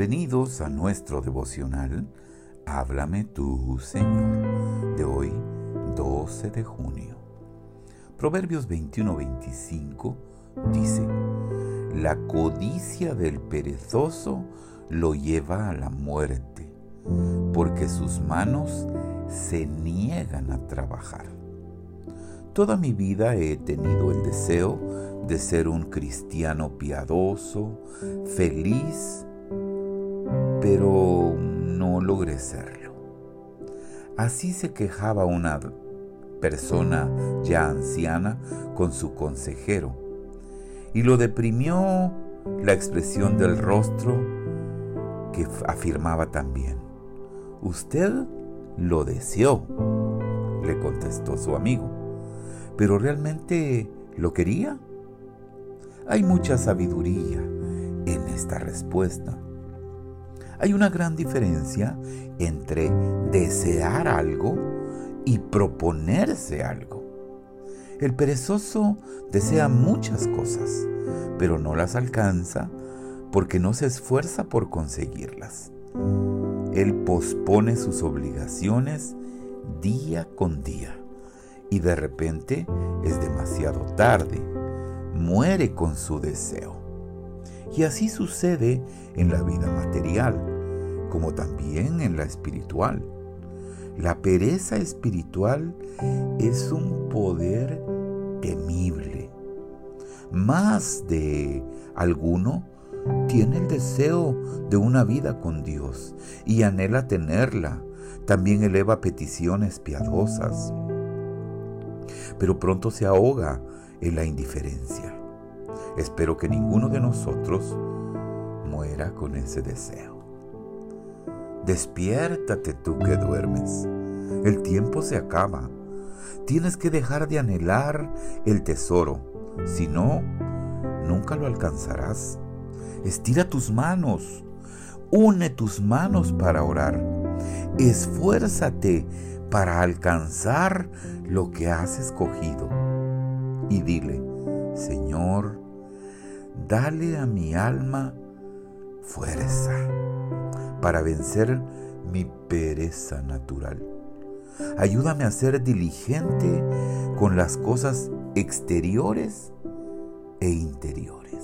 Bienvenidos a nuestro devocional Háblame tú, Señor, de hoy 12 de junio. Proverbios 21-25 dice, La codicia del perezoso lo lleva a la muerte, porque sus manos se niegan a trabajar. Toda mi vida he tenido el deseo de ser un cristiano piadoso, feliz, pero no logré serlo. Así se quejaba una persona ya anciana con su consejero y lo deprimió la expresión del rostro que afirmaba también, usted lo deseó, le contestó su amigo, pero realmente lo quería. Hay mucha sabiduría en esta respuesta. Hay una gran diferencia entre desear algo y proponerse algo. El perezoso desea muchas cosas, pero no las alcanza porque no se esfuerza por conseguirlas. Él pospone sus obligaciones día con día y de repente es demasiado tarde muere con su deseo. Y así sucede en la vida material, como también en la espiritual. La pereza espiritual es un poder temible. Más de alguno tiene el deseo de una vida con Dios y anhela tenerla. También eleva peticiones piadosas. Pero pronto se ahoga en la indiferencia. Espero que ninguno de nosotros muera con ese deseo. Despiértate tú que duermes. El tiempo se acaba. Tienes que dejar de anhelar el tesoro. Si no, nunca lo alcanzarás. Estira tus manos. Une tus manos para orar. Esfuérzate para alcanzar lo que has escogido y dile, Señor, dale a mi alma fuerza para vencer mi pereza natural. Ayúdame a ser diligente con las cosas exteriores e interiores.